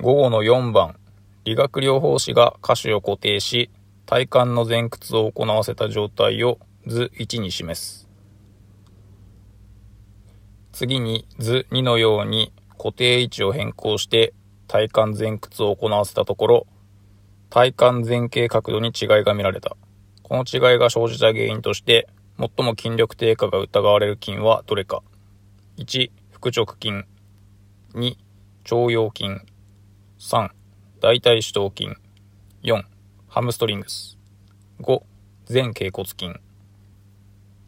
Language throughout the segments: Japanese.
午後の4番、理学療法士が下肢を固定し、体幹の前屈を行わせた状態を図1に示す。次に図2のように固定位置を変更して体幹前屈を行わせたところ、体幹前傾角度に違いが見られた。この違いが生じた原因として、最も筋力低下が疑われる筋はどれか。1、腹直筋。2、腸腰筋。3、大腿四頭筋。4、ハムストリングス。5、前脛骨筋。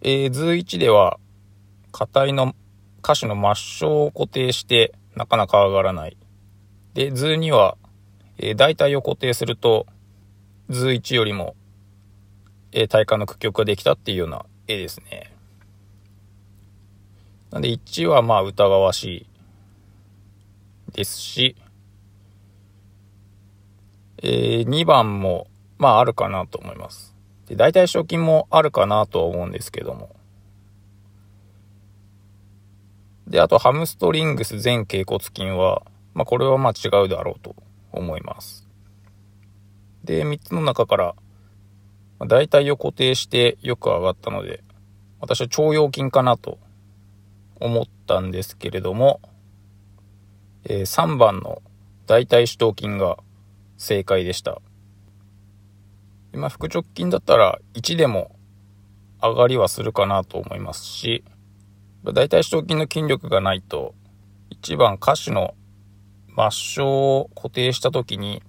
えー、図1では、下体の下肢の末梢を固定してなかなか上がらない。で、図2は、えー、大体を固定すると、図1よりも、えー、体幹の屈曲ができたっていうような絵ですね。なんで1はまあ疑わしいですし、えー、2番もまああるかなと思います。で、大体賞金もあるかなとは思うんですけども。で、あとハムストリングス全脛骨筋は、まあこれはまあ違うだろうと思います。で、3つの中から、まあ、大体を固定してよく上がったので、私は腸腰筋かなと思ったんですけれども、えー、3番の大腿四頭筋が正解でした。今、腹直筋だったら1でも上がりはするかなと思いますし、大腿四頭筋の筋力がないと、1番下肢の末梢を固定した時に、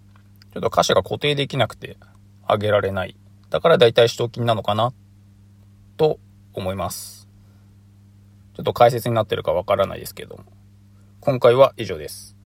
ちょっと下肢が固定できなくて上げられない。だから大腿四頭筋なのかなと思います。ちょっと解説になってるかわからないですけども。今回は以上です。